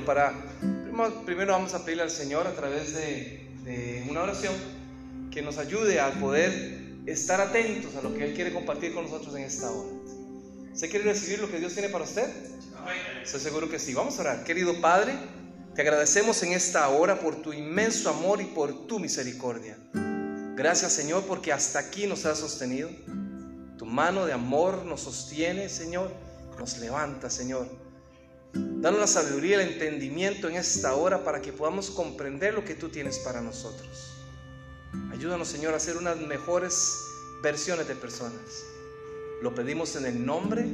entenderlo. Para, primero vamos a pedirle al Señor a través de, de una oración que nos ayude a poder estar atentos a lo que Él quiere compartir con nosotros en esta hora. ¿Se quiere recibir lo que Dios tiene para usted? Estoy seguro que sí. Vamos a orar. Querido Padre, te agradecemos en esta hora por tu inmenso amor y por tu misericordia. Gracias Señor porque hasta aquí nos has sostenido. Tu mano de amor nos sostiene, Señor. Nos levanta, Señor. Danos la sabiduría el entendimiento en esta hora para que podamos comprender lo que tú tienes para nosotros. Ayúdanos, Señor, a ser unas mejores versiones de personas. Lo pedimos en el nombre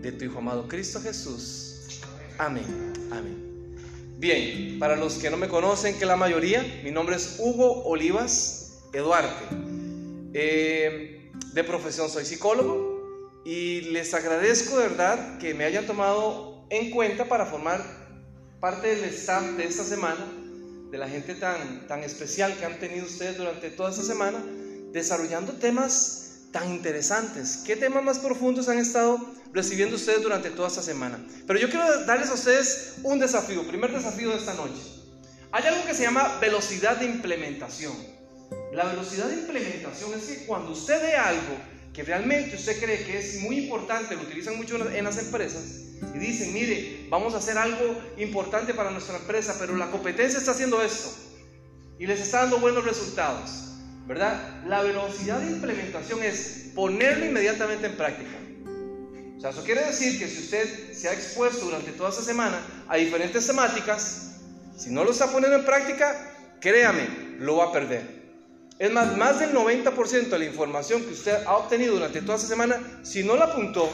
de tu Hijo amado Cristo Jesús. Amén. Amén. Bien, para los que no me conocen, que la mayoría, mi nombre es Hugo Olivas Eduarte. Eh, de profesión soy psicólogo y les agradezco de verdad que me hayan tomado en cuenta para formar parte del staff de esta semana de la gente tan, tan especial que han tenido ustedes durante toda esta semana, desarrollando temas tan interesantes. ¿Qué temas más profundos han estado recibiendo ustedes durante toda esta semana? Pero yo quiero darles a ustedes un desafío, primer desafío de esta noche. Hay algo que se llama velocidad de implementación. La velocidad de implementación es que cuando usted ve algo que realmente usted cree que es muy importante, lo utilizan mucho en las empresas, y dicen, mire, vamos a hacer algo importante para nuestra empresa, pero la competencia está haciendo esto y les está dando buenos resultados, ¿verdad? La velocidad de implementación es ponerlo inmediatamente en práctica. O sea, eso quiere decir que si usted se ha expuesto durante toda esa semana a diferentes temáticas, si no lo está poniendo en práctica, créame, lo va a perder. Es más, más del 90% de la información que usted ha obtenido durante toda esa semana, si no la apuntó,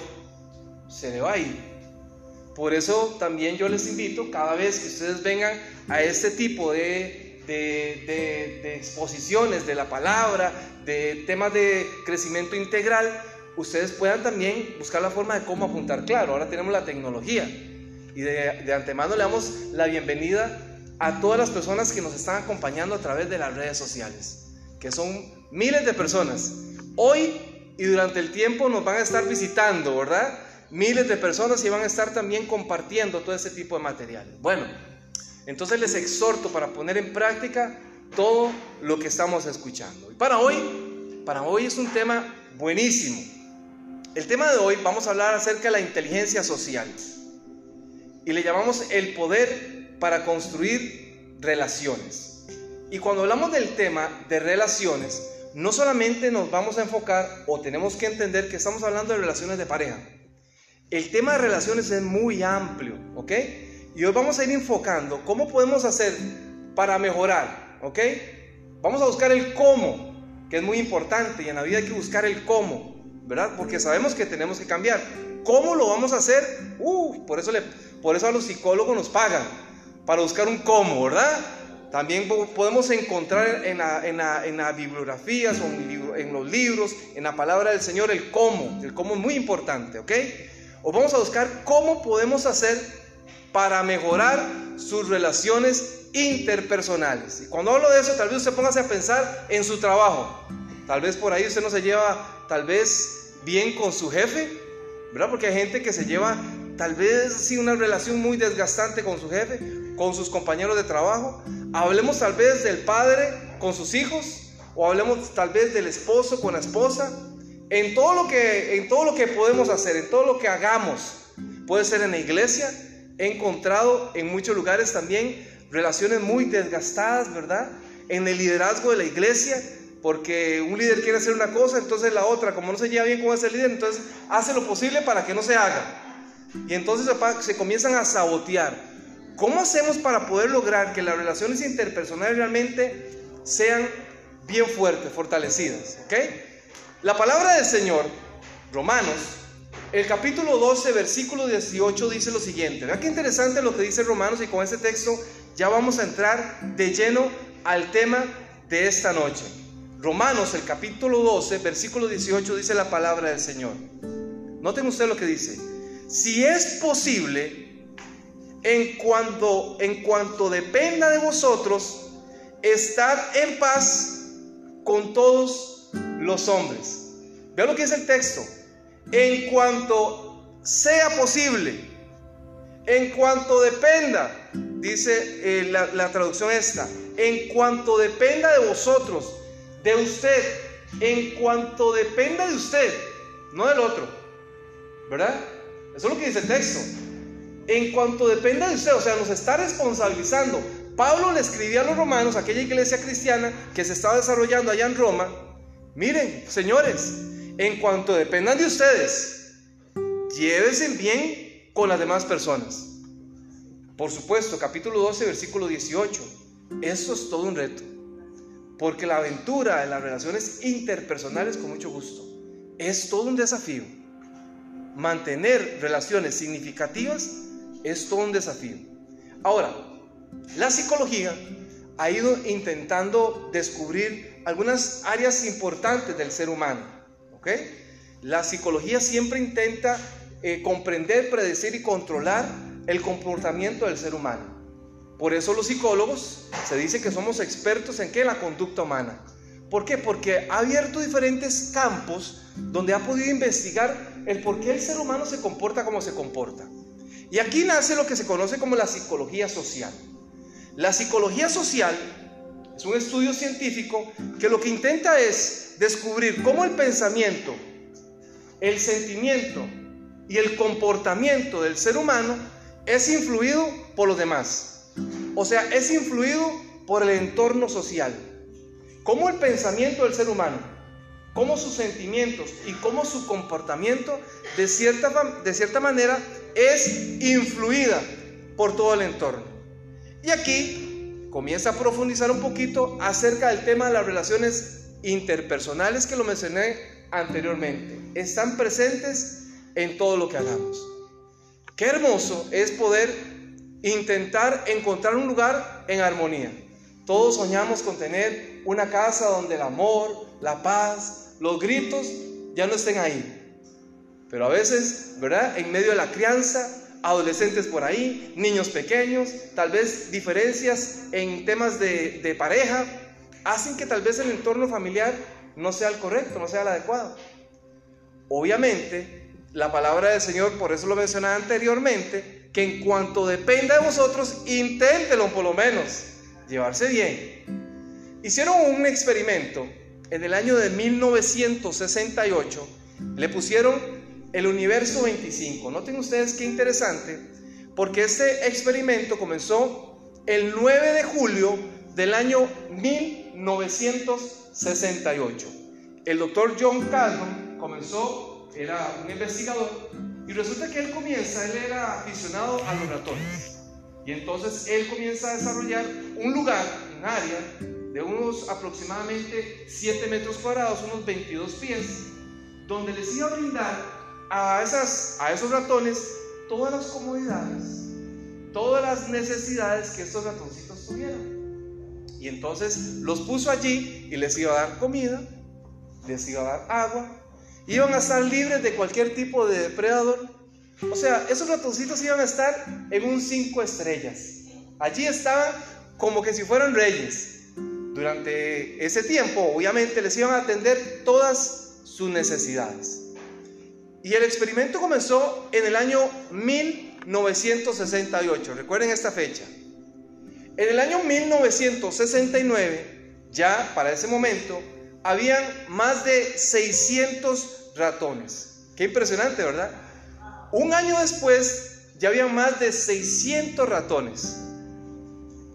se le va a ir. Por eso también yo les invito, cada vez que ustedes vengan a este tipo de, exposiciones de la palabra, de temas de crecimiento integral, ustedes puedan también buscar la forma de cómo apuntar. Claro, ahora tenemos la tecnología y de, de antemano le damos la bienvenida a todas las personas que nos están acompañando a través de las redes sociales, que son miles de personas. Hoy y durante el tiempo nos van a estar visitando, ¿verdad? Miles de personas y van a estar también compartiendo todo ese tipo de material. Bueno, entonces les exhorto para poner en práctica todo lo que estamos escuchando. Y para hoy, para hoy es un tema buenísimo. El tema de hoy vamos a hablar acerca de la inteligencia social. Y le llamamos el poder para construir relaciones. Y cuando hablamos del tema de relaciones, no solamente nos vamos a enfocar o tenemos que entender que estamos hablando de relaciones de pareja. El tema de relaciones es muy amplio, ¿ok? Y hoy vamos a ir enfocando cómo podemos hacer para mejorar, ¿ok? Vamos a buscar el cómo, que es muy importante y en la vida hay que buscar el cómo, ¿verdad? Porque sabemos que tenemos que cambiar. ¿Cómo lo vamos a hacer? Uh, por eso, le, por eso a los psicólogos nos pagan, para buscar un cómo, ¿verdad? También podemos encontrar en, las bibliografías o en, en los libros, en la palabra del Señor, el cómo. El cómo es muy importante, ¿ok? O vamos a buscar cómo podemos hacer para mejorar sus relaciones interpersonales. Y cuando hablo de eso, tal vez usted póngase a pensar en su trabajo. Tal vez por ahí usted no se lleva, tal vez, bien con su jefe, ¿verdad? Porque hay gente que se lleva, tal vez, sí, una relación muy desgastante con su jefe, con sus compañeros de trabajo. Hablemos tal vez del padre con sus hijos, o hablemos tal vez del esposo con la esposa, en todo lo que, en todo lo que podemos hacer, en todo lo que hagamos, puede ser en la iglesia, he encontrado en muchos lugares también relaciones muy desgastadas, ¿verdad? En el liderazgo de la iglesia, porque un líder quiere hacer una cosa, entonces la otra, como no se lleva bien con ese líder, entonces hace lo posible para que no se haga. Y entonces se, comienzan a sabotear. ¿Cómo hacemos para poder lograr que las relaciones interpersonales realmente sean bien fuertes, fortalecidas? ¿Ok? La palabra del Señor, Romanos, el capítulo 12, versículo 18 dice lo siguiente. Vean qué interesante lo que dice Romanos y con este texto ya vamos a entrar de lleno al tema de esta noche. Romanos, el capítulo 12, versículo 18 dice la palabra del Señor. Noten usted lo que dice. Si es posible, en cuanto, en cuanto dependa de vosotros, estad en paz con todos los hombres. Vean lo que dice el texto. En cuanto sea posible, En cuanto dependa, dice eh, la, traducción esta, en cuanto dependa de vosotros, de usted, en cuanto dependa de usted, no del otro, ¿verdad? Eso es lo que dice el texto. En cuanto dependa de usted, o sea, nos está responsabilizando. Pablo le escribía a los romanos, aquella iglesia cristiana que se estaba desarrollando allá en Roma, miren, señores, en cuanto dependan de ustedes, llévense bien con las demás personas. Por supuesto, capítulo 12, versículo 18. Eso es todo un reto. Porque la aventura en las relaciones interpersonales, con mucho gusto, es todo un desafío. Mantener relaciones significativas es todo un desafío. Ahora, la psicología ha ido intentando descubrir algunas áreas importantes del ser humano. ¿ok? La psicología siempre intenta eh, comprender, predecir y controlar el comportamiento del ser humano. Por eso los psicólogos se dice que somos expertos en qué? La conducta humana. ¿Por qué? Porque ha abierto diferentes campos donde ha podido investigar el por qué el ser humano se comporta como se comporta. Y aquí nace lo que se conoce como la psicología social. La psicología social es un estudio científico que lo que intenta es descubrir cómo el pensamiento, el sentimiento y el comportamiento del ser humano es influido por los demás. O sea, es influido por el entorno social. Cómo el pensamiento del ser humano, cómo sus sentimientos y cómo su comportamiento de cierta, de cierta manera es influida por todo el entorno. Y aquí comienza a profundizar un poquito acerca del tema de las relaciones interpersonales que lo mencioné anteriormente. Están presentes en todo lo que hagamos. Qué hermoso es poder intentar encontrar un lugar en armonía. Todos soñamos con tener una casa donde el amor, la paz, los gritos ya no estén ahí. Pero a veces, ¿verdad? En medio de la crianza, adolescentes por ahí, niños pequeños, tal vez diferencias en temas de, pareja, hacen que tal vez el entorno familiar no sea el correcto, no sea el adecuado. Obviamente, la palabra del Señor, por eso lo mencionaba anteriormente, que en cuanto dependa de vosotros, inténtelo por lo menos, llevarse bien. Hicieron un experimento en el año de 1968, le pusieron el universo 25. Noten ustedes qué interesante, porque este experimento comenzó el 9 de julio del año 1968. El doctor John Calhoun comenzó, era un investigador, y resulta que él comienza, él era aficionado a los ratones. Y entonces él comienza a desarrollar un lugar, un área de unos aproximadamente 7 metros cuadrados, unos 22 pies, donde les iba a brindar a, esos ratones todas las comodidades, todas las necesidades que estos ratoncitos tuvieron. Y entonces los puso allí y les iba a dar comida, les iba a dar agua, iban a estar libres de cualquier tipo de depredador. O sea, esos ratoncitos iban a estar en un cinco estrellas. Allí estaban como que si fueran reyes. Durante ese tiempo, obviamente, les iban a atender todas sus necesidades. Y el experimento comenzó en el año 1968. Recuerden esta fecha. En el año 1969, ya para ese momento, habían más de 600 ratones. Qué impresionante, ¿verdad? Un año después, ya habían más de 600 ratones.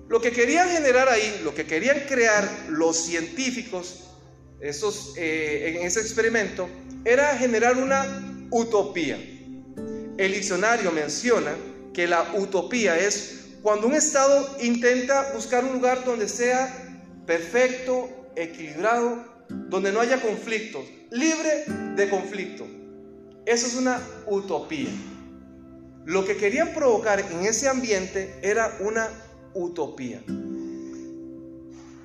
Lo que querían generar ahí, lo que querían crear los científicos esos, eh, en ese experimento, era generar una utopía. El diccionario menciona que la utopía es cuando un Estado intenta buscar un lugar donde sea perfecto, equilibrado, donde no haya conflictos, libre de conflicto. Eso es una utopía. Lo que querían provocar en ese ambiente era una utopía.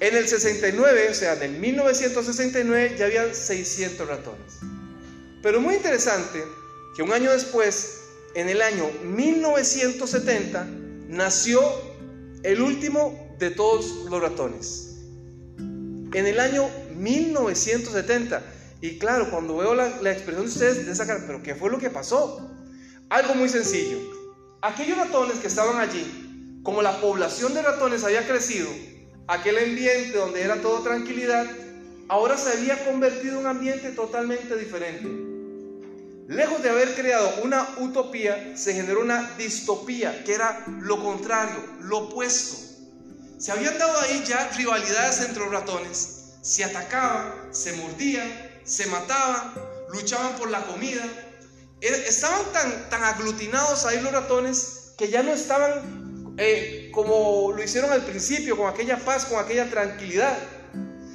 En el 69, o sea, en el 1969 ya habían 600 ratones. Pero muy interesante que un año después, en el año 1970, nació el último de todos los ratones. En el año 1970. Y claro, cuando veo la, expresión de ustedes, de sacar, pero ¿qué fue lo que pasó? Algo muy sencillo. aquellos ratones que estaban allí, como la población de ratones había crecido, aquel ambiente donde era todo tranquilidad, ahora se había convertido en un ambiente totalmente diferente. Lejos de haber creado una utopía, se generó una distopía, que era lo contrario, lo opuesto. Se habían dado ahí ya rivalidades entre los ratones, se atacaban, se mordían, se mataban, luchaban por la comida. Estaban tan, tan aglutinados ahí los ratones que ya no estaban eh, como lo hicieron al principio, con aquella paz, con aquella tranquilidad.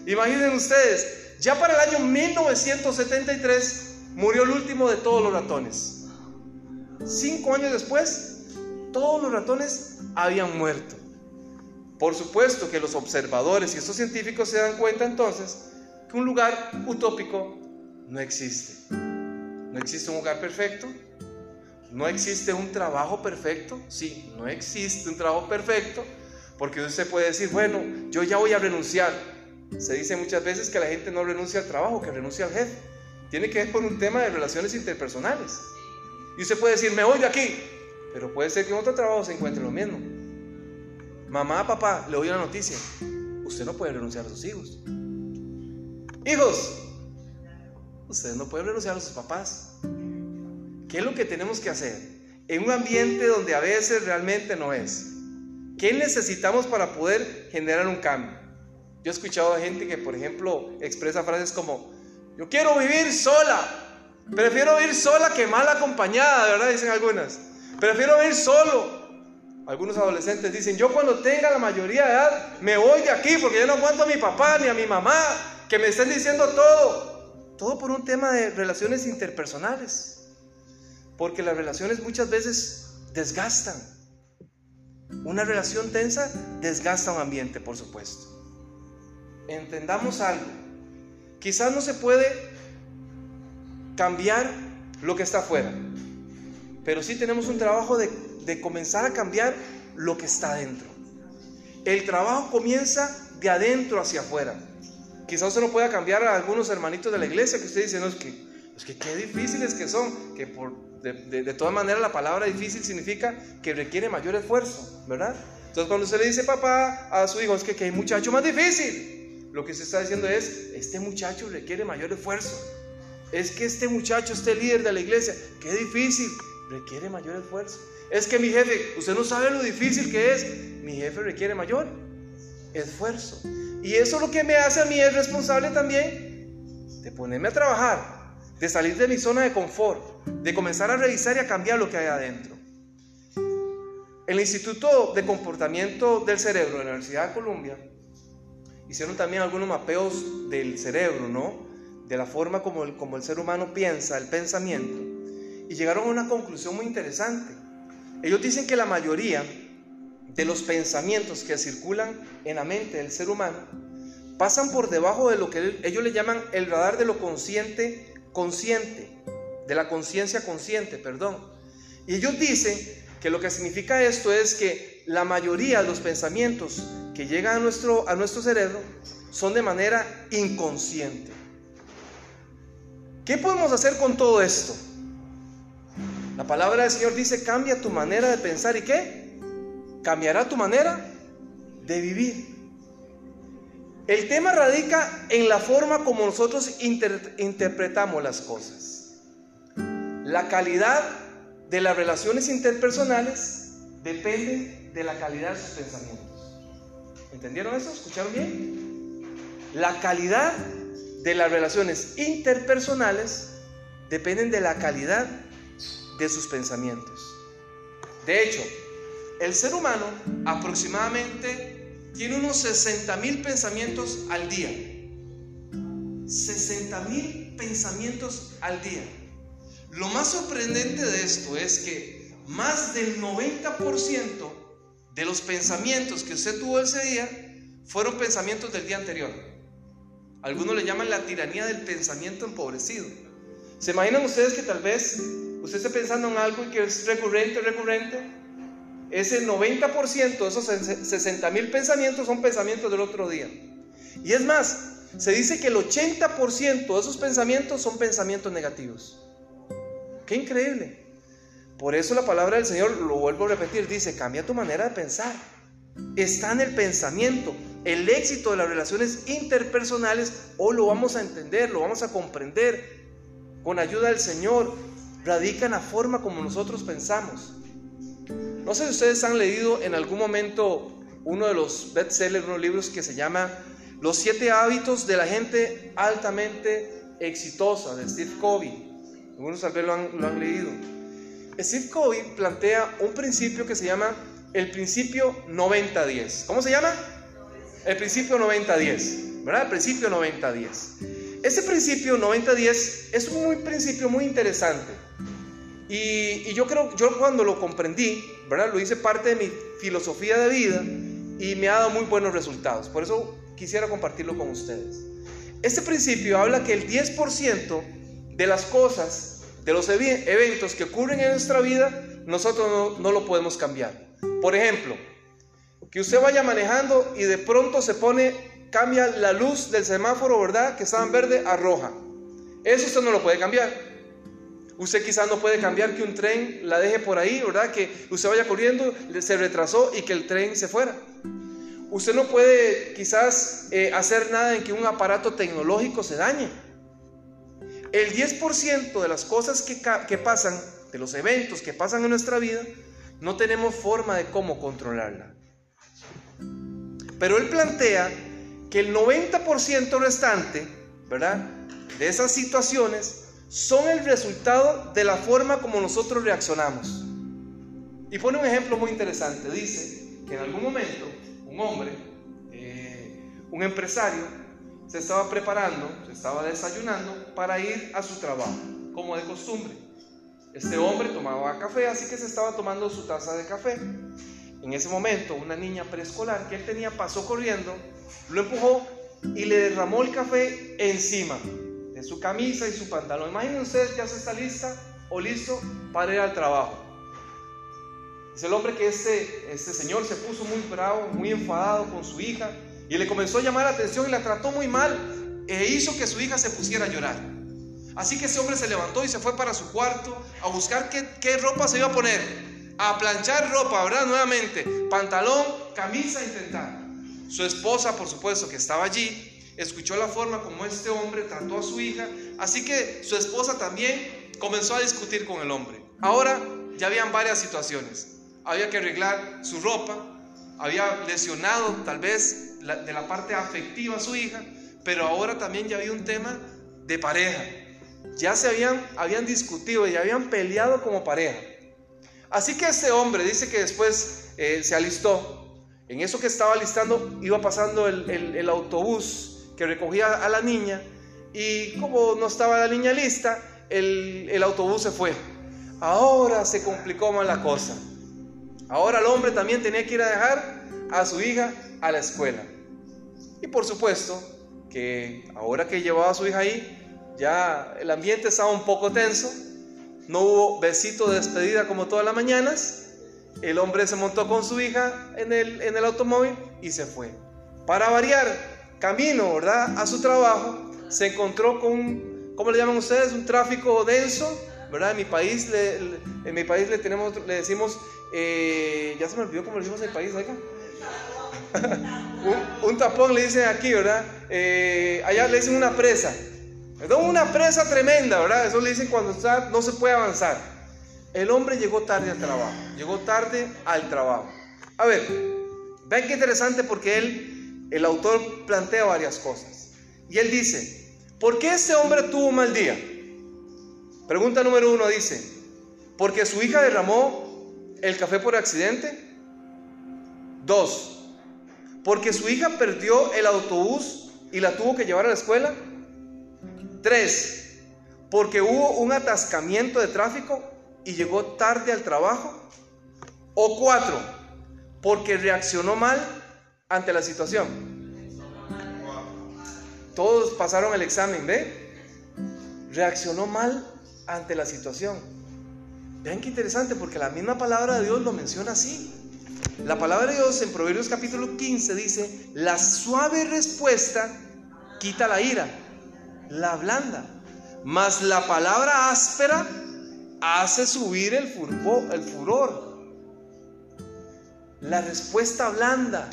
Imaginen ustedes, ya para el año 1973 murió el último de todos los ratones. Cinco años después, todos los ratones habían muerto. Por supuesto que los observadores y estos científicos se dan cuenta entonces que un lugar utópico no existe. No existe un lugar perfecto. No existe un trabajo perfecto. Sí, no existe un trabajo perfecto. Porque usted puede decir, bueno, yo ya voy a renunciar. Se dice muchas veces que la gente no renuncia al trabajo, que renuncia al jefe. Tiene que ver por un tema de relaciones interpersonales. Y usted puede decir, me voy de aquí. Pero puede ser que en otro trabajo se encuentre lo mismo. Mamá, papá, le doy una noticia. Usted no puede renunciar a sus hijos. Hijos, ustedes no pueden renunciar a sus papás. ¿Qué es lo que tenemos que hacer? En un ambiente donde a veces realmente no es. ¿Qué necesitamos para poder generar un cambio? Yo he escuchado a gente que, por ejemplo, expresa frases como, yo quiero vivir sola, prefiero vivir sola que mal acompañada, ¿verdad? Dicen algunas. Prefiero vivir solo. Algunos adolescentes dicen, yo cuando tenga la mayoría de edad me voy de aquí porque ya no aguanto a mi papá ni a mi mamá que me estén diciendo todo. Todo por un tema de relaciones interpersonales. Porque las relaciones muchas veces desgastan. Una relación tensa desgasta un ambiente, por supuesto entendamos algo. Quizás no se puede cambiar lo que está afuera, pero sí tenemos un trabajo de, comenzar a cambiar lo que está adentro. El trabajo comienza de adentro hacia afuera. Quizás usted no pueda cambiar a algunos hermanitos de la iglesia que usted dice, no, es que, es que qué difíciles que son, que por, de, de todas maneras la palabra difícil significa que requiere mayor esfuerzo, ¿verdad? Entonces cuando usted le dice papá a su hijo, es que, que hay muchacho más difícil, lo que se está diciendo es, este muchacho requiere mayor esfuerzo. Es que este muchacho, este líder de la iglesia, qué difícil, requiere mayor esfuerzo. Es que mi jefe, usted no sabe lo difícil que es, mi jefe requiere mayor esfuerzo. Y eso lo que me hace a mí es responsable también de ponerme a trabajar, de salir de mi zona de confort, de comenzar a revisar y a cambiar lo que hay adentro. El Instituto de Comportamiento del Cerebro de la Universidad de Columbia hicieron también algunos mapeos del cerebro, ¿no? De la forma como el, como el ser humano piensa, el pensamiento. Y llegaron a una conclusión muy interesante. Ellos dicen que la mayoría de los pensamientos que circulan en la mente del ser humano pasan por debajo de lo que ellos le llaman el radar de lo consciente consciente, de la conciencia consciente, perdón. Y ellos dicen que lo que significa esto es que la mayoría de los pensamientos que llegan a nuestro, a nuestro cerebro son de manera inconsciente. ¿Qué podemos hacer con todo esto? La palabra del Señor dice, cambia tu manera de pensar y qué? Cambiará tu manera de vivir. El tema radica en la forma como nosotros interpretamos las cosas. La calidad de las relaciones interpersonales depende de la calidad de sus pensamientos. ¿Entendieron eso? ¿Escucharon bien? La calidad de las relaciones interpersonales dependen de la calidad de sus pensamientos. De hecho, el ser humano aproximadamente tiene unos 60 mil pensamientos al día. 60 mil pensamientos al día. Lo más sorprendente de esto es que más del 90% de los pensamientos que usted tuvo ese día fueron pensamientos del día anterior. Algunos le llaman la tiranía del pensamiento empobrecido. ¿Se imaginan ustedes que tal vez usted esté pensando en algo y que es recurrente, recurrente? Ese 90% de esos 60 mil pensamientos son pensamientos del otro día. Y es más, se dice que el 80% de esos pensamientos son pensamientos negativos. Qué increíble. Por eso la palabra del Señor, lo vuelvo a repetir, dice, cambia tu manera de pensar. Está en el pensamiento. El éxito de las relaciones interpersonales hoy lo vamos a entender, lo vamos a comprender con ayuda del Señor. Radica en la forma como nosotros pensamos. No sé si ustedes han leído en algún momento uno de los bestsellers, unos libros que se llama Los siete hábitos de la gente altamente exitosa de Steve Covey. Algunos tal vez lo han leído. Steve Covey plantea un principio que se llama el principio 90-10. ¿Cómo se llama? El principio 90-10, ¿verdad? El principio 90-10. Ese principio 90-10 es un muy principio muy interesante. Y, y, yo creo, yo cuando lo comprendí, ¿verdad? Lo hice parte de mi filosofía de vida y me ha dado muy buenos resultados. Por eso quisiera compartirlo con ustedes. Este principio habla que el 10% de las cosas, de los eventos que ocurren en nuestra vida, nosotros no, lo podemos cambiar. Por ejemplo, que usted vaya manejando y de pronto se pone, cambia la luz del semáforo, ¿verdad? Que estaba en verde a roja. Eso usted no lo puede cambiar. Usted quizás no puede cambiar que un tren la deje por ahí, ¿verdad? Que usted vaya corriendo, se retrasó y que el tren se fuera. Usted no puede quizás eh, hacer nada en que un aparato tecnológico se dañe. El 10% de las cosas que, pasan, de los eventos que pasan en nuestra vida, no tenemos forma de cómo controlarla. Pero él plantea que el 90% restante, ¿verdad? De esas situaciones son el resultado de la forma como nosotros reaccionamos. Y pone un ejemplo muy interesante. Dice que en algún momento un hombre, eh, un empresario, se estaba preparando, se estaba desayunando para ir a su trabajo, como de costumbre. Este hombre tomaba café, así que se estaba tomando su taza de café. En ese momento, una niña preescolar que él tenía pasó corriendo, lo empujó y le derramó el café encima de su camisa y su pantalón. Imaginen ustedes, ya se está lista o listo para ir al trabajo. Dice el hombre que este, este señor se puso muy bravo, muy enfadado con su hija y le comenzó a llamar la atención y la trató muy mal e hizo que su hija se pusiera a llorar. Así que ese hombre se levantó y se fue para su cuarto a buscar qué, ropa se iba a poner. A planchar ropa, ¿verdad? Nuevamente, pantalón, camisa, intentar. Su esposa, por supuesto, que estaba allí, escuchó la forma como este hombre trató a su hija, así que su esposa también comenzó a discutir con el hombre. Ahora ya habían varias situaciones. Había que arreglar su ropa, había lesionado tal vez de la parte afectiva a su hija, pero ahora también ya había un tema de pareja. Ya se habían, habían discutido, ya habían peleado como pareja. Así que este hombre dice que después eh, se alistó. En eso que estaba alistando iba pasando el, el autobús que recogía a la niña y como no estaba la niña lista, el, el autobús se fue. Ahora se complicó más la cosa. Ahora el hombre también tenía que ir a dejar a su hija a la escuela. Y por supuesto que ahora que llevaba a su hija ahí, ya el ambiente estaba un poco tenso. No hubo besito de despedida como todas las mañanas. El hombre se montó con su hija en el, en el automóvil y se fue. Para variar, camino, ¿verdad? A su trabajo, se encontró con, ¿cómo le llaman ustedes? Un tráfico denso, ¿verdad? En mi país le, en mi país le, tenemos, le decimos, eh, ya se me olvidó cómo le decimos en el país, oiga. Un, tapón le dicen aquí, ¿verdad? Eh, allá le dicen una presa. Una presa tremenda, ¿verdad? Eso le dicen cuando está, no se puede avanzar. El hombre llegó tarde al trabajo, llegó tarde al trabajo. A ver, ven qué interesante porque él el autor plantea varias cosas. Y él dice, ¿por qué este hombre tuvo mal día? Pregunta número uno dice, ¿porque su hija derramó el café por accidente? Dos, ¿porque su hija perdió el autobús y la tuvo que llevar a la escuela? Tres, ¿porque hubo un atascamiento de tráfico y llegó tarde al trabajo? O cuatro, porque reaccionó mal ante la situación. Todos pasaron el examen, ¿ve? Reaccionó mal ante la situación. Vean qué interesante, porque la misma palabra de Dios lo menciona así. La palabra de Dios en Proverbios capítulo 15 dice, la suave respuesta quita la ira, la blanda, mas la palabra áspera hace subir el furor, el furor. La respuesta blanda.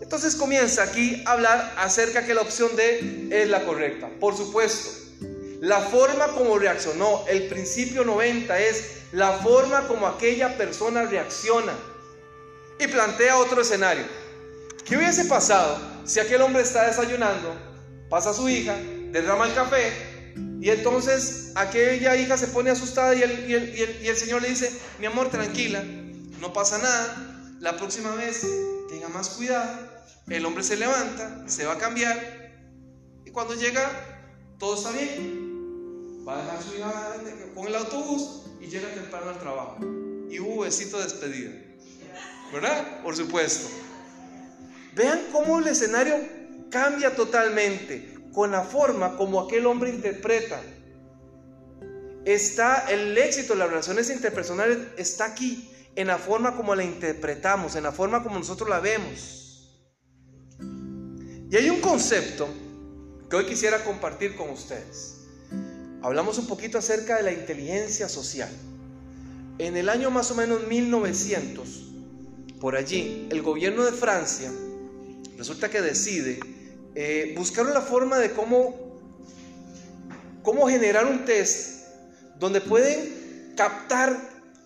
Entonces comienza aquí a hablar acerca que la opción D es la correcta. Por supuesto, la forma como reaccionó, el principio 90 es la forma como aquella persona reacciona. Y plantea otro escenario. ¿Qué hubiese pasado si aquel hombre está desayunando, pasa a su hija, derrama el café y entonces aquella hija se pone asustada y el, Señor le dice, mi amor, tranquila, no pasa nada, la próxima vez tenga más cuidado. El hombre se levanta, se va a cambiar y cuando llega todo está bien. Va a dejar su hija con el autobús y llega temprano al trabajo. Y hubo besito de despedida. ¿Verdad? Por supuesto. Vean cómo el escenario cambia totalmente con la forma como aquel hombre interpreta. Está el éxito de las relaciones interpersonales está aquí en la forma como la interpretamos, en la forma como nosotros la vemos. Y hay un concepto que hoy quisiera compartir con ustedes. Hablamos un poquito acerca de la inteligencia social. En el año más o menos 1900, por allí, el gobierno de Francia resulta que decide eh, buscar una forma de cómo, cómo generar un test donde pueden captar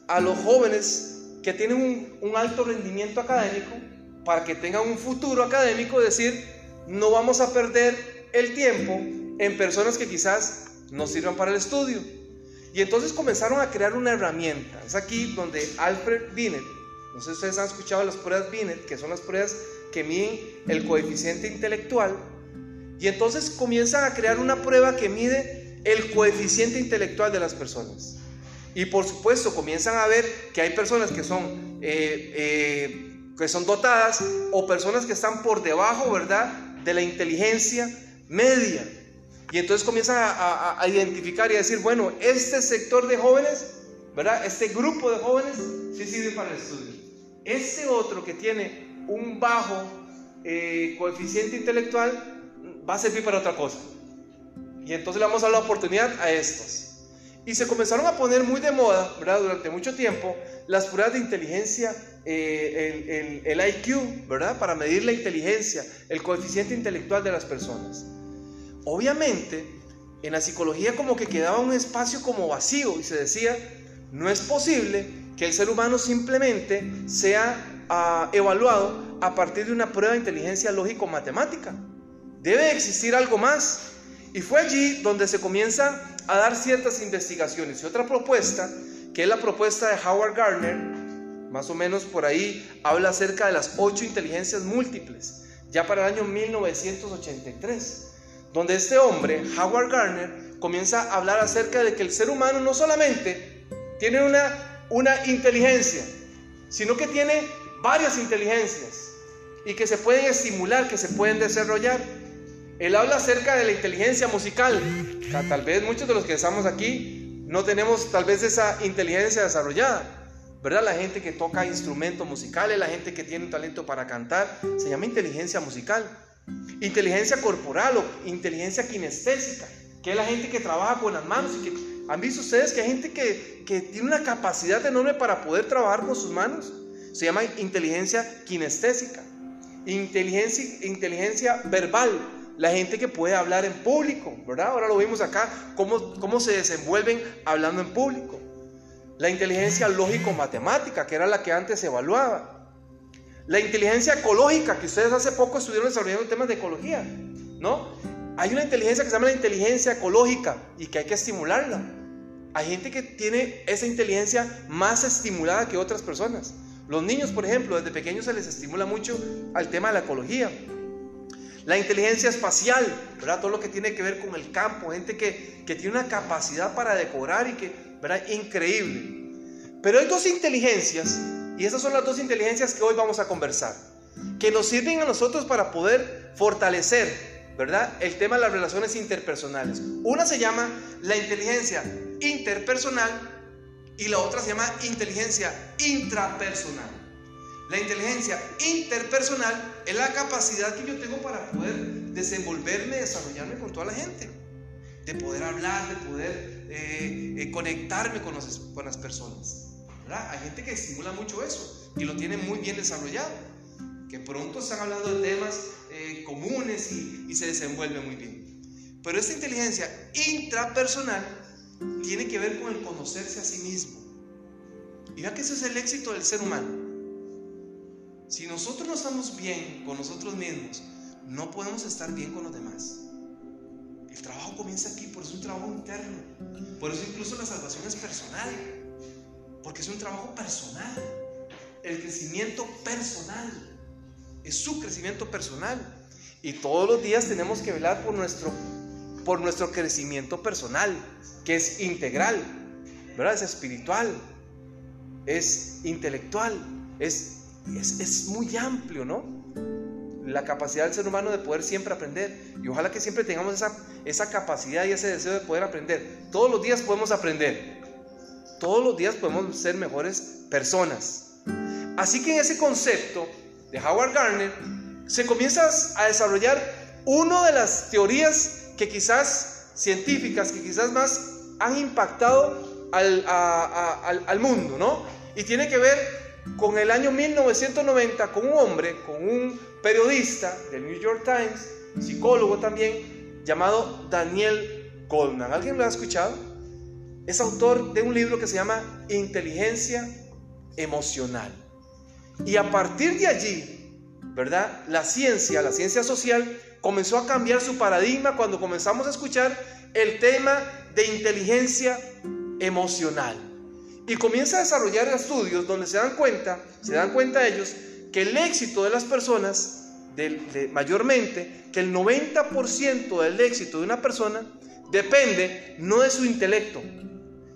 a los jóvenes que tienen un, alto rendimiento académico para que tengan un futuro académico, decir, no vamos a perder el tiempo en personas que quizás no sirvan para el estudio. Y entonces comenzaron a crear una herramienta. Es aquí donde Alfred Binet, no sé si ustedes han escuchado las pruebas Binet, que son las pruebas que miden el coeficiente intelectual. Y entonces comienzan a crear una prueba que mide el coeficiente intelectual de las personas. Y por supuesto comienzan a ver que hay personas que son, eh, eh, que son dotadas o personas que están por debajo, ¿verdad? De la inteligencia media. Y entonces comienzan a, identificar y a decir, bueno, este sector de jóvenes, ¿verdad? Este grupo de jóvenes sí sirve para el estudio. Este otro que tiene un bajo eh, coeficiente intelectual va a servir para otra cosa. Y entonces le vamos a dar la oportunidad a estos. Y se comenzaron a poner muy de moda, ¿verdad? Durante mucho tiempo, las pruebas de inteligencia, eh, el, el, IQ, ¿verdad? Para medir la inteligencia, el coeficiente intelectual de las personas. Obviamente, en la psicología como que quedaba un espacio como vacío y se decía, no es posible que el ser humano simplemente sea ah, evaluado a partir de una prueba de inteligencia lógico-matemática. Debe existir algo más. Y fue allí donde se comienza a dar ciertas investigaciones. Y otra propuesta, que es la propuesta de Howard Gardner, más o menos por ahí habla acerca de las ocho inteligencias múltiples, ya para el año 1983 donde este hombre, Howard Gardner, comienza a hablar acerca de que el ser humano no solamente tiene una, una inteligencia, sino que tiene varias inteligencias y que se pueden estimular, que se pueden desarrollar. Él habla acerca de la inteligencia musical. Tal vez muchos de los que estamos aquí no tenemos tal vez esa inteligencia desarrollada. ¿Verdad? La gente que toca instrumentos musicales, la gente que tiene un talento para cantar, se llama inteligencia musical. Inteligencia corporal o inteligencia kinestésica, que es la gente que trabaja con las manos y que han visto ustedes que hay gente que, tiene una capacidad enorme para poder trabajar con sus manos. Se llama inteligencia kinestésica. Inteligencia, verbal, la gente que puede hablar en público, ¿verdad? Ahora lo vimos acá, cómo, cómo se desenvuelven hablando en público. La inteligencia lógico-matemática, que era la que antes se evaluaba. La inteligencia ecológica, que ustedes hace poco estuvieron desarrollando temas de ecología, ¿no? Hay una inteligencia que se llama la inteligencia ecológica y que hay que estimularla. Hay gente que tiene esa inteligencia más estimulada que otras personas. Los niños, por ejemplo, desde pequeños se les estimula mucho al tema de la ecología. La inteligencia espacial, ¿verdad? Todo lo que tiene que ver con el campo, gente que, que tiene una capacidad para decorar y que, ¿verdad? Increíble. Pero hay dos inteligencias y esas son las dos inteligencias que hoy vamos a conversar, que nos sirven a nosotros para poder fortalecer, ¿verdad? El tema de las relaciones interpersonales. Una se llama la inteligencia interpersonal y la otra se llama inteligencia intrapersonal. La inteligencia interpersonal es la capacidad que yo tengo para poder desenvolverme, desarrollarme con toda la gente. De poder hablar, de poder eh, eh, conectarme con, con las personas. Hay gente que estimula mucho eso y lo tiene muy bien desarrollado, que pronto están hablando de temas eh, comunes y, y se desenvuelve muy bien. Pero esta inteligencia intrapersonal tiene que ver con el conocerse a sí mismo. Y vea que ese es el éxito del ser humano. Si nosotros no estamos bien con nosotros mismos, no podemos estar bien con los demás. El trabajo comienza aquí, por eso es un trabajo interno. Por eso incluso la salvación es personal. Porque es un trabajo personal. El crecimiento personal. Es su crecimiento personal. Y todos los días tenemos que velar por nuestro, por nuestro crecimiento personal, que es integral, ¿verdad? Es espiritual, es intelectual, es, es, es muy amplio, ¿no? la capacidad del ser humano de poder siempre aprender. Y ojalá que siempre tengamos esa, esa capacidad y ese deseo de poder aprender. Todos los días podemos aprender. Todos los días podemos ser mejores personas. Así que en ese concepto de Howard Gardner se comienza a desarrollar una de las teorías que quizás científicas, que quizás más han impactado al, al, al mundo, ¿no? Y tiene que ver con el año 1990, con un hombre, con un periodista del New York Times, psicólogo también, llamado Daniel Goldman. ¿Alguien lo ha escuchado? Es autor de un libro que se llama Inteligencia Emocional. Y a partir de allí, ¿verdad? La ciencia, la ciencia social, comenzó a cambiar su paradigma cuando comenzamos a escuchar el tema de inteligencia emocional. Y comienza a desarrollar estudios donde se dan cuenta, se dan cuenta ellos, que el éxito de las personas, mayormente, que el 90% del éxito de una persona depende no de su intelecto,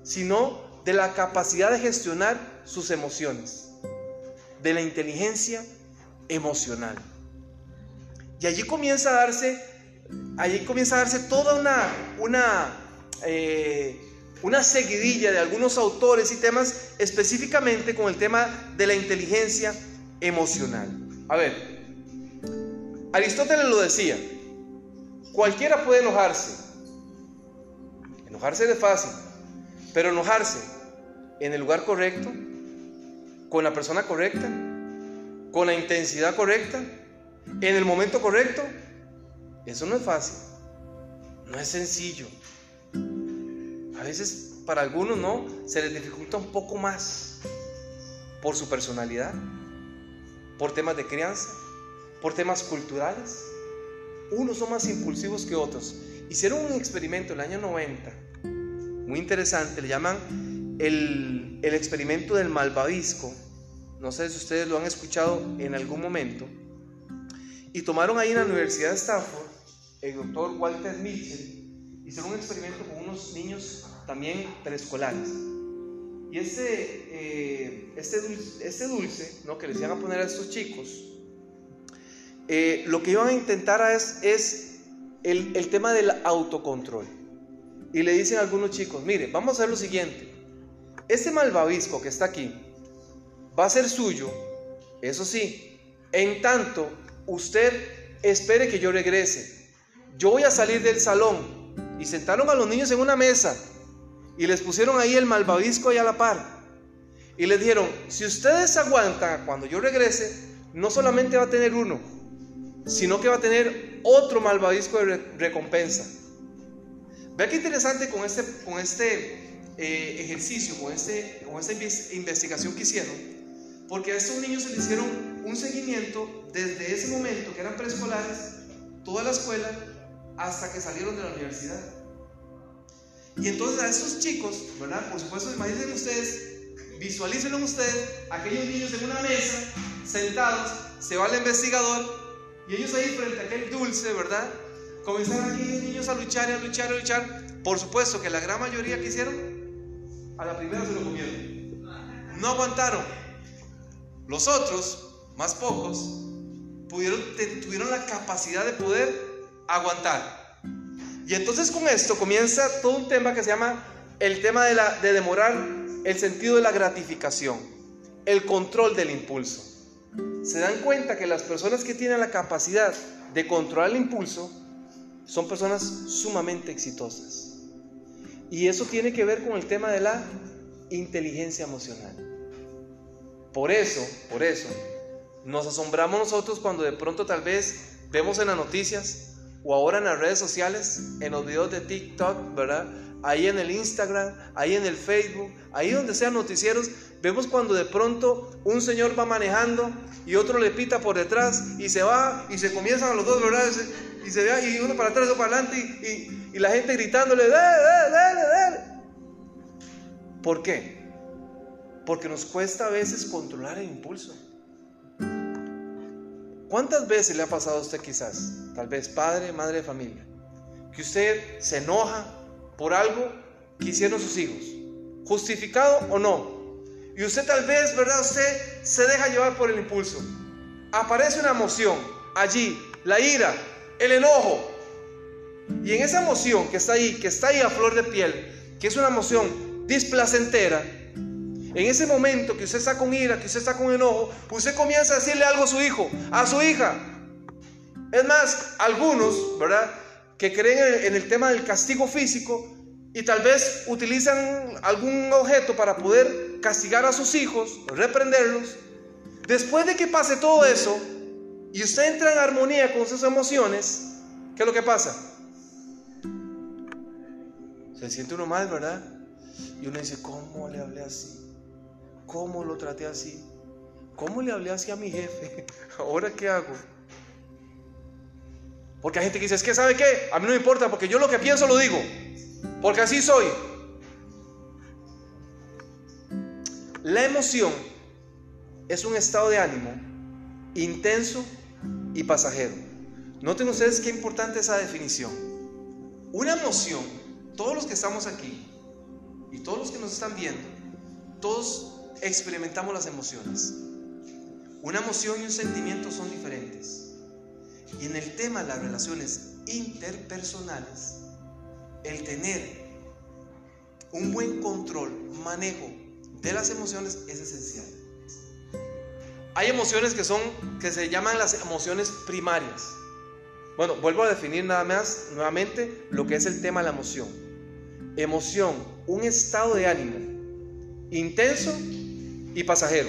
sino de la capacidad de gestionar sus emociones, de la inteligencia emocional. Y allí comienza a darse, allí comienza a darse toda una, una, eh, una seguidilla de algunos autores y temas específicamente con el tema de la inteligencia emocional. A ver, Aristóteles lo decía, cualquiera puede enojarse. Enojarse es fácil, pero enojarse en el lugar correcto, con la persona correcta, con la intensidad correcta, en el momento correcto, eso no es fácil, no es sencillo. A veces para algunos no, se les dificulta un poco más por su personalidad por temas de crianza, por temas culturales. Unos son más impulsivos que otros. Hicieron un experimento en el año 90, muy interesante, le llaman el, el experimento del malvavisco. No sé si ustedes lo han escuchado en algún momento. Y tomaron ahí en la Universidad de Stanford, el doctor Walter Mitchell, hicieron un experimento con unos niños también preescolares. Y eh, este, dulce, este dulce ¿no? que les iban a poner a estos chicos, eh, lo que iban a intentar es, es el, el, tema del autocontrol. Y le dicen a algunos chicos, mire, vamos a hacer lo siguiente. Este malvavisco que está aquí va a ser suyo, eso sí, en tanto usted espere que yo regrese. Yo voy a salir del salón. Y sentaron a los niños en una mesa y les pusieron ahí el malvavisco ahí a la par. Y les dijeron, si ustedes aguantan cuando yo regrese, no solamente va a tener uno, sino que va a tener otro malvavisco de recompensa. Vea qué interesante con este, con este eh, ejercicio, con, este, con esta investigación que hicieron, porque a estos niños se les hicieron un seguimiento desde ese momento, que eran preescolares, toda la escuela, hasta que salieron de la universidad. Y entonces a esos chicos, ¿verdad? Por supuesto, imaginen ustedes, visualícenlo ustedes, aquellos niños en una mesa, sentados, se va el investigador y ellos ahí frente a aquel dulce, ¿verdad? Comenzaron aquellos niños a luchar y a luchar y a luchar. Por supuesto que la gran mayoría que hicieron, a la primera se lo comieron. No aguantaron. Los otros, más pocos, tuvieron la capacidad de poder aguantar. Y entonces con esto comienza todo un tema que se llama el tema de demorar el sentido de la gratificación, el control del impulso. Se dan cuenta que las personas que tienen la capacidad de controlar el impulso son personas sumamente exitosas. Y eso tiene que ver con el tema de la inteligencia emocional. Por eso, por eso, nos asombramos nosotros cuando de pronto tal vez vemos en las noticias o ahora en las redes sociales, en los videos de TikTok, ¿verdad? Ahí en el Instagram, ahí en el Facebook, ahí donde sean noticieros, vemos cuando de pronto un señor va manejando y otro le pita por detrás y se va y se comienzan los dos, ¿verdad? Y se ve y uno para atrás otro para adelante y, y la gente gritándole, dale, dale, dale. ¿Por qué? Porque nos cuesta a veces controlar el impulso. ¿Cuántas veces le ha pasado a usted quizás, tal vez padre, madre de familia, que usted se enoja por algo que hicieron sus hijos, justificado o no? Y usted tal vez, ¿verdad? Usted se deja llevar por el impulso. Aparece una emoción allí, la ira, el enojo. Y en esa emoción que está ahí, que está ahí a flor de piel, que es una emoción displacentera, en ese momento que usted está con ira, que usted está con enojo, usted comienza a decirle algo a su hijo, a su hija. Es más, algunos, ¿verdad? Que creen en el tema del castigo físico y tal vez utilizan algún objeto para poder castigar a sus hijos, reprenderlos. Después de que pase todo eso y usted entra en armonía con sus emociones, ¿qué es lo que pasa? Se siente uno mal, ¿verdad? Y uno dice, ¿cómo le hablé así? ¿Cómo lo traté así? ¿Cómo le hablé así a mi jefe? ¿Ahora qué hago? Porque hay gente que dice, es que sabe qué, a mí no me importa, porque yo lo que pienso lo digo, porque así soy. La emoción es un estado de ánimo intenso y pasajero. Noten ustedes qué importante esa definición. Una emoción, todos los que estamos aquí y todos los que nos están viendo, todos experimentamos las emociones. Una emoción y un sentimiento son diferentes. Y en el tema de las relaciones interpersonales, el tener un buen control, manejo de las emociones es esencial. Hay emociones que son que se llaman las emociones primarias. Bueno, vuelvo a definir nada más nuevamente lo que es el tema de la emoción. Emoción, un estado de ánimo intenso y pasajero.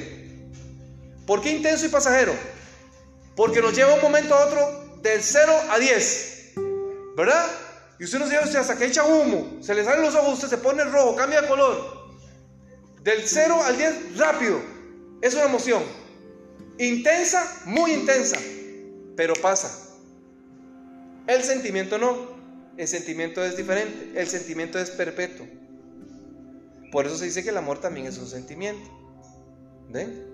¿Por qué intenso y pasajero? Porque nos lleva un momento a otro del 0 a 10. ¿Verdad? Y usted nos lleva hasta que echa humo, se le salen los ojos, usted se pone rojo, cambia de color. Del 0 al 10 rápido. Es una emoción. Intensa, muy intensa. Pero pasa. El sentimiento no. El sentimiento es diferente. El sentimiento es perpetuo. Por eso se dice que el amor también es un sentimiento. ¿Ven?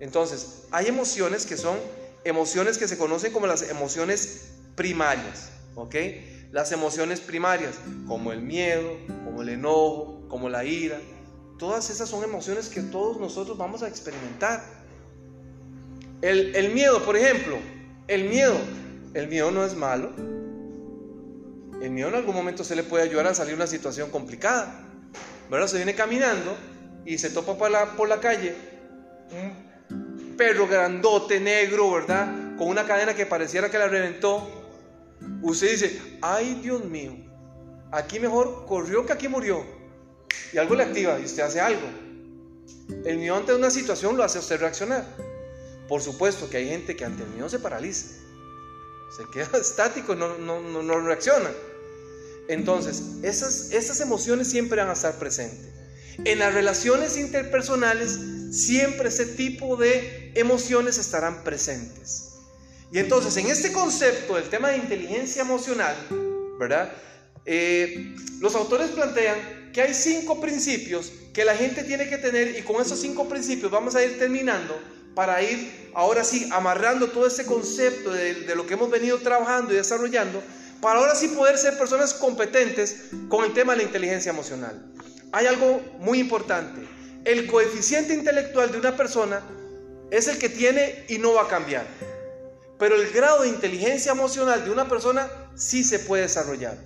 Entonces, hay emociones que son emociones que se conocen como las emociones primarias, ¿ok? Las emociones primarias, como el miedo, como el enojo, como la ira, todas esas son emociones que todos nosotros vamos a experimentar. El, el miedo, por ejemplo, el miedo, el miedo no es malo. El miedo en algún momento se le puede ayudar a salir de una situación complicada. ¿Verdad? Se viene caminando y se topa por la, por la calle un perro grandote, negro, ¿verdad? Con una cadena que pareciera que la reventó. Usted dice, ay Dios mío, aquí mejor corrió que aquí murió. Y algo le activa y usted hace algo. El miedo ante una situación lo hace usted reaccionar. Por supuesto que hay gente que ante el miedo se paraliza. Se queda estático y no, no, no, no reacciona. Entonces, esas, esas emociones siempre van a estar presentes. En las relaciones interpersonales siempre ese tipo de emociones estarán presentes. Y entonces en este concepto del tema de inteligencia emocional, ¿verdad? Eh, los autores plantean que hay cinco principios que la gente tiene que tener y con esos cinco principios vamos a ir terminando para ir ahora sí amarrando todo este concepto de, de lo que hemos venido trabajando y desarrollando para ahora sí poder ser personas competentes con el tema de la inteligencia emocional. Hay algo muy importante. El coeficiente intelectual de una persona es el que tiene y no va a cambiar. Pero el grado de inteligencia emocional de una persona sí se puede desarrollar.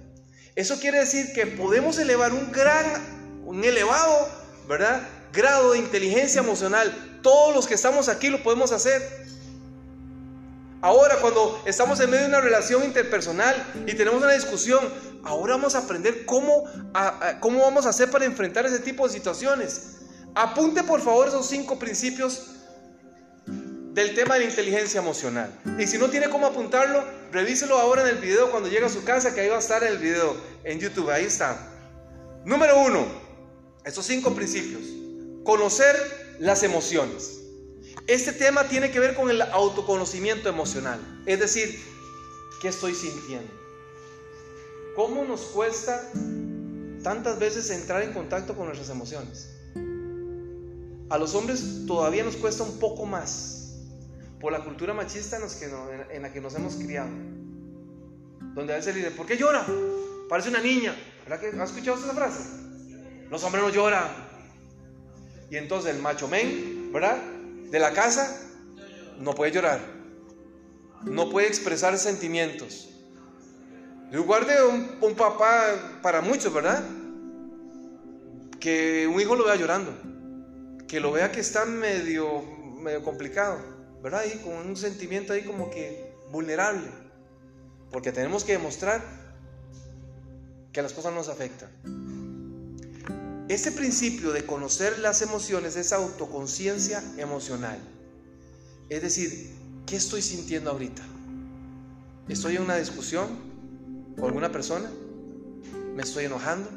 Eso quiere decir que podemos elevar un gran, un elevado, ¿verdad? Grado de inteligencia emocional. Todos los que estamos aquí lo podemos hacer. Ahora, cuando estamos en medio de una relación interpersonal y tenemos una discusión, ahora vamos a aprender cómo, cómo vamos a hacer para enfrentar ese tipo de situaciones. Apunte por favor esos cinco principios del tema de la inteligencia emocional. Y si no tiene cómo apuntarlo, revíselo ahora en el video cuando llegue a su casa, que ahí va a estar el video en YouTube. Ahí está. Número uno, estos cinco principios. Conocer las emociones. Este tema tiene que ver con el autoconocimiento emocional, es decir, ¿qué estoy sintiendo? ¿Cómo nos cuesta tantas veces entrar en contacto con nuestras emociones? A los hombres todavía nos cuesta un poco más por la cultura machista en la que nos hemos criado. Donde a veces le dicen, ¿por qué llora? Parece una niña. ¿Has escuchado esa frase? Los hombres no lloran. Y entonces el macho men, ¿verdad? De la casa, no puede llorar, no puede expresar sentimientos. Yo guarde un, un papá para muchos, ¿verdad? Que un hijo lo vea llorando, que lo vea que está medio, medio complicado, ¿verdad? Y con un sentimiento ahí como que vulnerable, porque tenemos que demostrar que las cosas nos afectan. Este principio de conocer las emociones es autoconciencia emocional. Es decir, ¿qué estoy sintiendo ahorita? ¿Estoy en una discusión con alguna persona? ¿Me estoy enojando?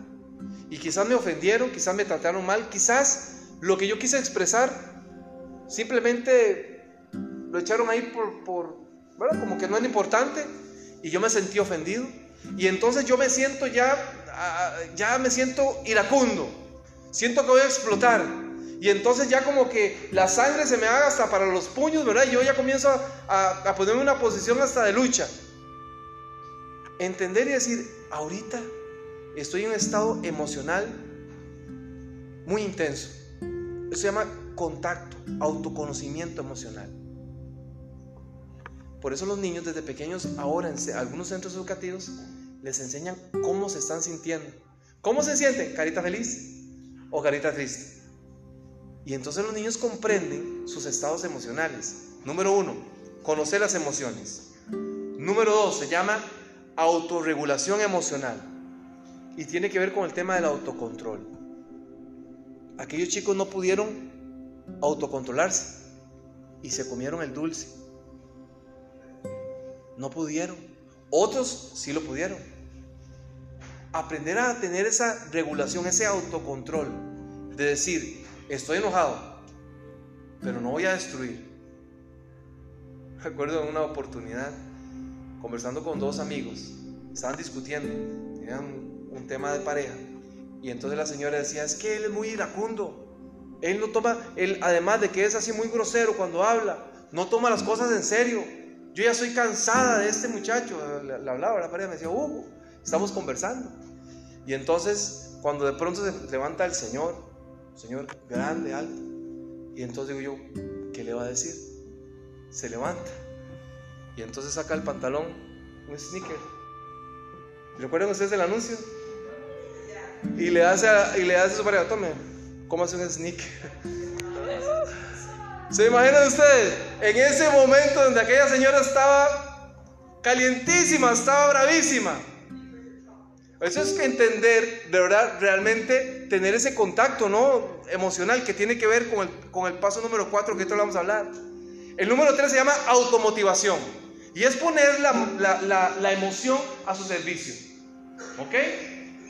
Y quizás me ofendieron, quizás me trataron mal, quizás lo que yo quise expresar simplemente lo echaron ahí por, por bueno, como que no era importante y yo me sentí ofendido. Y entonces yo me siento ya, ah, ya me siento iracundo siento que voy a explotar. Y entonces ya como que la sangre se me haga hasta para los puños, ¿verdad? Y yo ya comienzo a, ponerme en una posición hasta de lucha. Entender y decir, ahorita estoy en un estado emocional muy intenso. Eso se llama contacto, autoconocimiento emocional. Por eso los niños desde pequeños ahora en algunos centros educativos les enseñan cómo se están sintiendo. ¿Cómo se sienten? Carita feliz, o carita triste. Y entonces los niños comprenden sus estados emocionales. Número uno, conocer las emociones. Número dos, se llama autorregulación emocional. Y tiene que ver con el tema del autocontrol. Aquellos chicos no pudieron autocontrolarse y se comieron el dulce. No pudieron. Otros sí lo pudieron aprender a tener esa regulación, ese autocontrol, de decir, estoy enojado, pero no voy a destruir. Recuerdo en una oportunidad, conversando con dos amigos, estaban discutiendo, tenían un tema de pareja, y entonces la señora decía, es que él es muy iracundo, él no toma, él además de que es así muy grosero cuando habla, no toma las cosas en serio. Yo ya soy cansada de este muchacho, le, hablaba la pareja, me decía, Hugo, estamos conversando. Y entonces, cuando de pronto se levanta el Señor, Señor grande, alto, y entonces digo yo, ¿qué le va a decir? Se levanta. Y entonces saca el pantalón, un sneaker. ¿Recuerdan ustedes el anuncio? Y le hace a, y le hace su pareja, tome, ¿cómo hace un sneaker? ¿Se imaginan ustedes? En ese momento donde aquella señora estaba calientísima, estaba bravísima. Eso es que entender, de verdad, realmente tener ese contacto ¿no? emocional que tiene que ver con el, con el paso número 4 que esto vamos a hablar. El número 3 se llama automotivación y es poner la, la, la, emoción a su servicio. ¿Ok?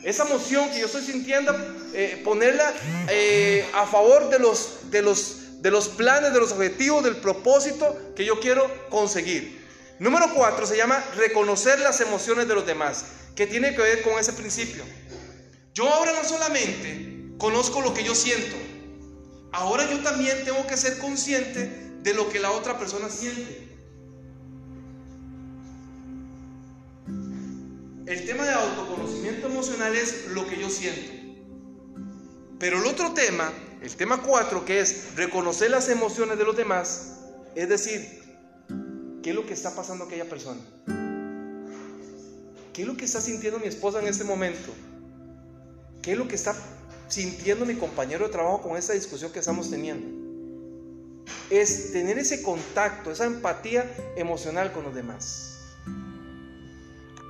Esa emoción que yo estoy sintiendo, eh, ponerla eh, a favor de los, de, los, de los planes, de los objetivos, del propósito que yo quiero conseguir. Número 4 se llama reconocer las emociones de los demás que tiene que ver con ese principio. Yo ahora no solamente conozco lo que yo siento, ahora yo también tengo que ser consciente de lo que la otra persona siente. El tema de autoconocimiento emocional es lo que yo siento. Pero el otro tema, el tema 4, que es reconocer las emociones de los demás, es decir, ¿qué es lo que está pasando a aquella persona? ¿Qué es lo que está sintiendo mi esposa en este momento? ¿Qué es lo que está sintiendo mi compañero de trabajo con esta discusión que estamos teniendo? es tener ese contacto, esa empatía emocional con los demás.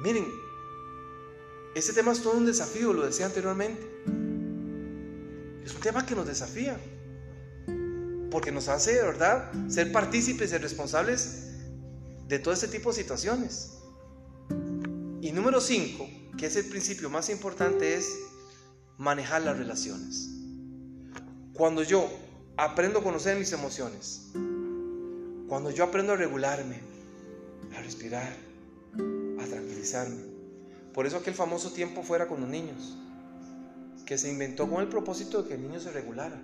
Miren, este tema es todo un desafío, lo decía anteriormente. Es un tema que nos desafía, porque nos hace, de verdad, ser partícipes y responsables de todo este tipo de situaciones. Número 5, que es el principio más importante, es manejar las relaciones. Cuando yo aprendo a conocer mis emociones, cuando yo aprendo a regularme, a respirar, a tranquilizarme. Por eso aquel famoso tiempo fuera con los niños, que se inventó con el propósito de que el niño se regulara.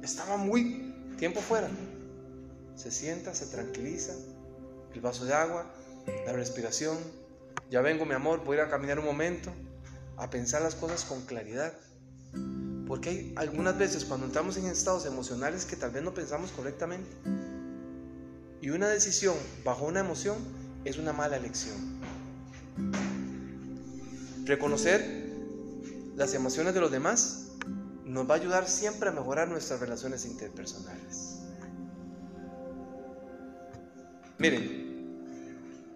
Estaba muy tiempo fuera. Se sienta, se tranquiliza, el vaso de agua, la respiración. Ya vengo, mi amor, voy a ir a caminar un momento, a pensar las cosas con claridad. Porque hay algunas veces cuando entramos en estados emocionales que tal vez no pensamos correctamente. Y una decisión bajo una emoción es una mala elección. Reconocer las emociones de los demás nos va a ayudar siempre a mejorar nuestras relaciones interpersonales. Miren,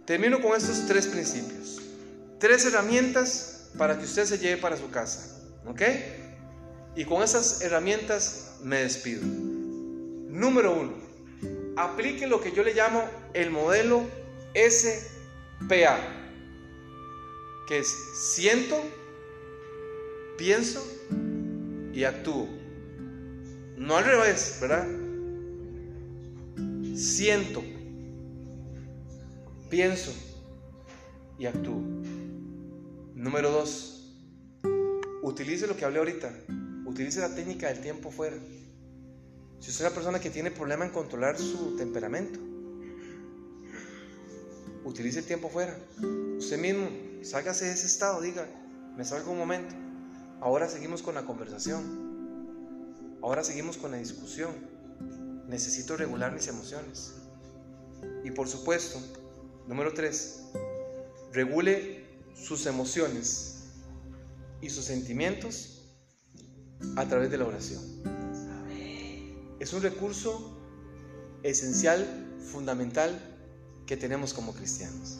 termino con estos tres principios. Tres herramientas para que usted se lleve para su casa. ¿Ok? Y con esas herramientas me despido. Número uno, aplique lo que yo le llamo el modelo SPA, que es siento, pienso y actúo. No al revés, ¿verdad? Siento, pienso y actúo. Número dos, utilice lo que hablé ahorita, Utilice la técnica del tiempo fuera. Si usted es una persona que tiene problema en controlar su temperamento, utilice el tiempo fuera. Usted mismo, sálgase de ese estado, diga, me salgo un momento. Ahora seguimos con la conversación. Ahora seguimos con la discusión. Necesito regular mis emociones. Y por supuesto, número tres, regule sus emociones y sus sentimientos a través de la oración. Es un recurso esencial, fundamental que tenemos como cristianos.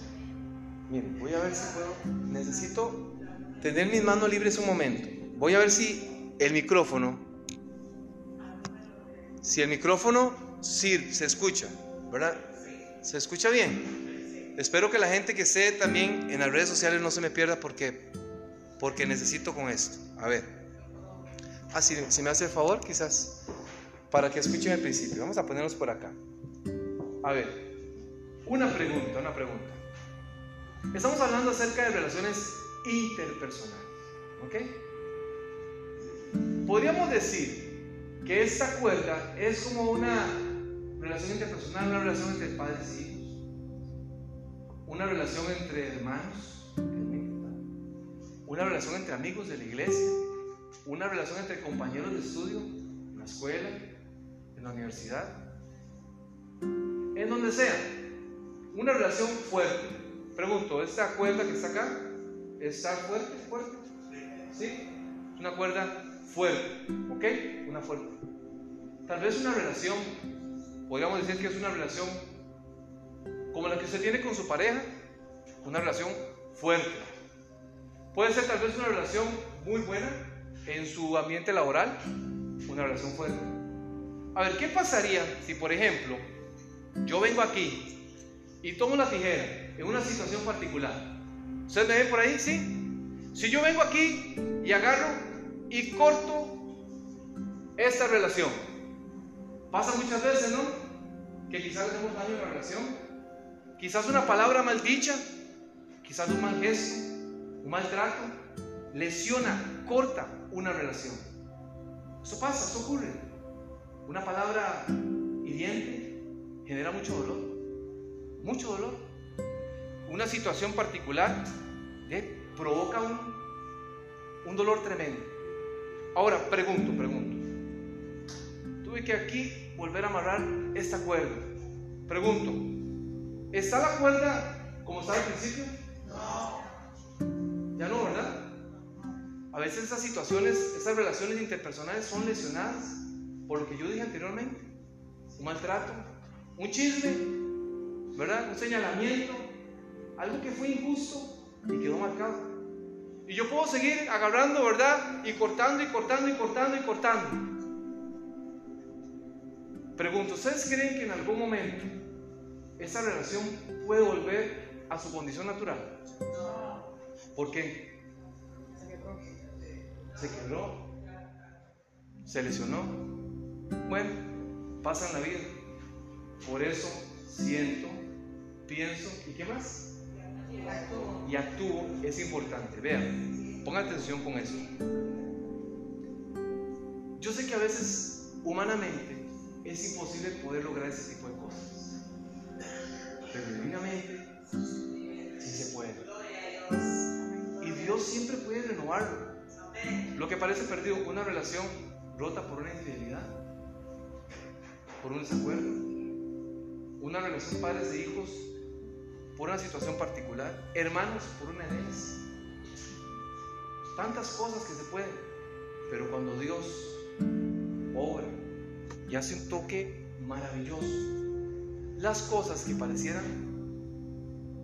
Miren, voy a ver si puedo. Necesito tener mis manos libres un momento. Voy a ver si el micrófono, si el micrófono sí se escucha, ¿verdad? ¿Se escucha bien? Espero que la gente que esté también en las redes sociales no se me pierda porque porque necesito con esto. A ver. Ah, si, me hace el favor, quizás, para que escuchen el principio. Vamos a ponernos por acá. A ver, una pregunta, una pregunta. Estamos hablando acerca de relaciones interpersonales, ¿ok? Podríamos decir que esta cuerda es como una relación interpersonal, una relación entre padres y hijos, una relación entre hermanos, una relación entre amigos de la iglesia, una relación entre compañeros de estudio, en la escuela, en la universidad, en donde sea. Una relación fuerte. Pregunto, ¿esta cuerda que está acá está fuerte? ¿Fuerte? ¿Sí? Una cuerda fuerte, ¿ok? Una fuerte. Tal vez una relación, podríamos decir que es una relación como la que usted tiene con su pareja, una relación fuerte. Puede ser tal vez una relación muy buena, en su ambiente laboral, una relación fuerte. A ver, ¿qué pasaría si, por ejemplo, yo vengo aquí y tomo la tijera en una situación particular? ¿Ustedes me ven por ahí? ¿Sí? Si yo vengo aquí y agarro y corto esta relación, pasa muchas veces, ¿no? Que quizás le demos daño a la relación, quizás una palabra maldicha, quizás un mal gesto, un mal trato, lesiona, corta una relación. Eso pasa, eso ocurre. Una palabra hiriente genera mucho dolor. Mucho dolor. Una situación particular provoca un, un dolor tremendo. Ahora, pregunto, pregunto. Tuve que aquí volver a amarrar esta cuerda. Pregunto, ¿está la cuerda como estaba al principio? No. Ya no, ¿verdad? A veces esas situaciones, esas relaciones interpersonales son lesionadas por lo que yo dije anteriormente. un maltrato, un chisme, ¿verdad? Un señalamiento, algo que fue injusto y quedó marcado. Y yo puedo seguir agarrando, ¿verdad? Y cortando y cortando y cortando y cortando. Pregunto, ¿ustedes creen que en algún momento esa relación puede volver a su condición natural? ¿Por qué? Se quebró. Se lesionó. Bueno, pasa en la vida. Por eso siento, pienso y qué más. Y actúo es importante. Vean, pongan atención con eso. Yo sé que a veces humanamente es imposible poder lograr ese tipo de. Pero divinamente se puede. Y Dios siempre puede renovarlo. Lo que parece perdido, una relación rota por una infidelidad, por un desacuerdo, una relación padres e hijos por una situación particular, hermanos por una herencia. Tantas cosas que se pueden, pero cuando Dios obra y hace un toque maravilloso, las cosas que parecieran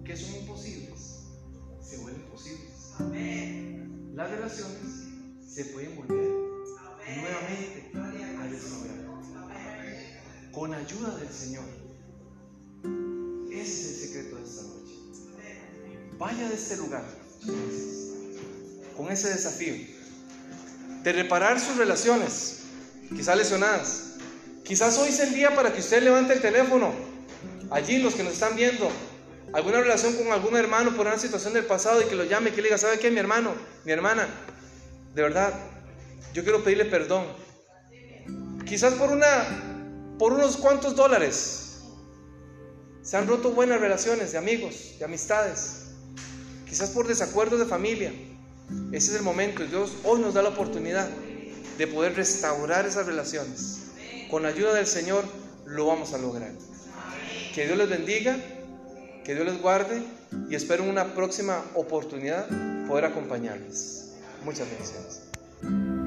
que son imposibles se vuelven posibles. Las relaciones se pueden volver nuevamente a desarrollar con ayuda del Señor. Ese es el secreto de esta noche. Vaya de este lugar con ese desafío de reparar sus relaciones, quizás lesionadas. Quizás hoy es el día para que usted levante el teléfono. Allí los que nos están viendo, alguna relación con algún hermano por una situación del pasado y que lo llame, que le diga, ¿sabe qué, mi hermano, mi hermana? De verdad, yo quiero pedirle perdón. Quizás por una, por unos cuantos dólares, se han roto buenas relaciones de amigos, de amistades. Quizás por desacuerdos de familia. Ese es el momento. Dios hoy nos da la oportunidad de poder restaurar esas relaciones. Con la ayuda del Señor lo vamos a lograr. Que Dios les bendiga, que Dios les guarde y espero en una próxima oportunidad poder acompañarles. Muchas bendiciones.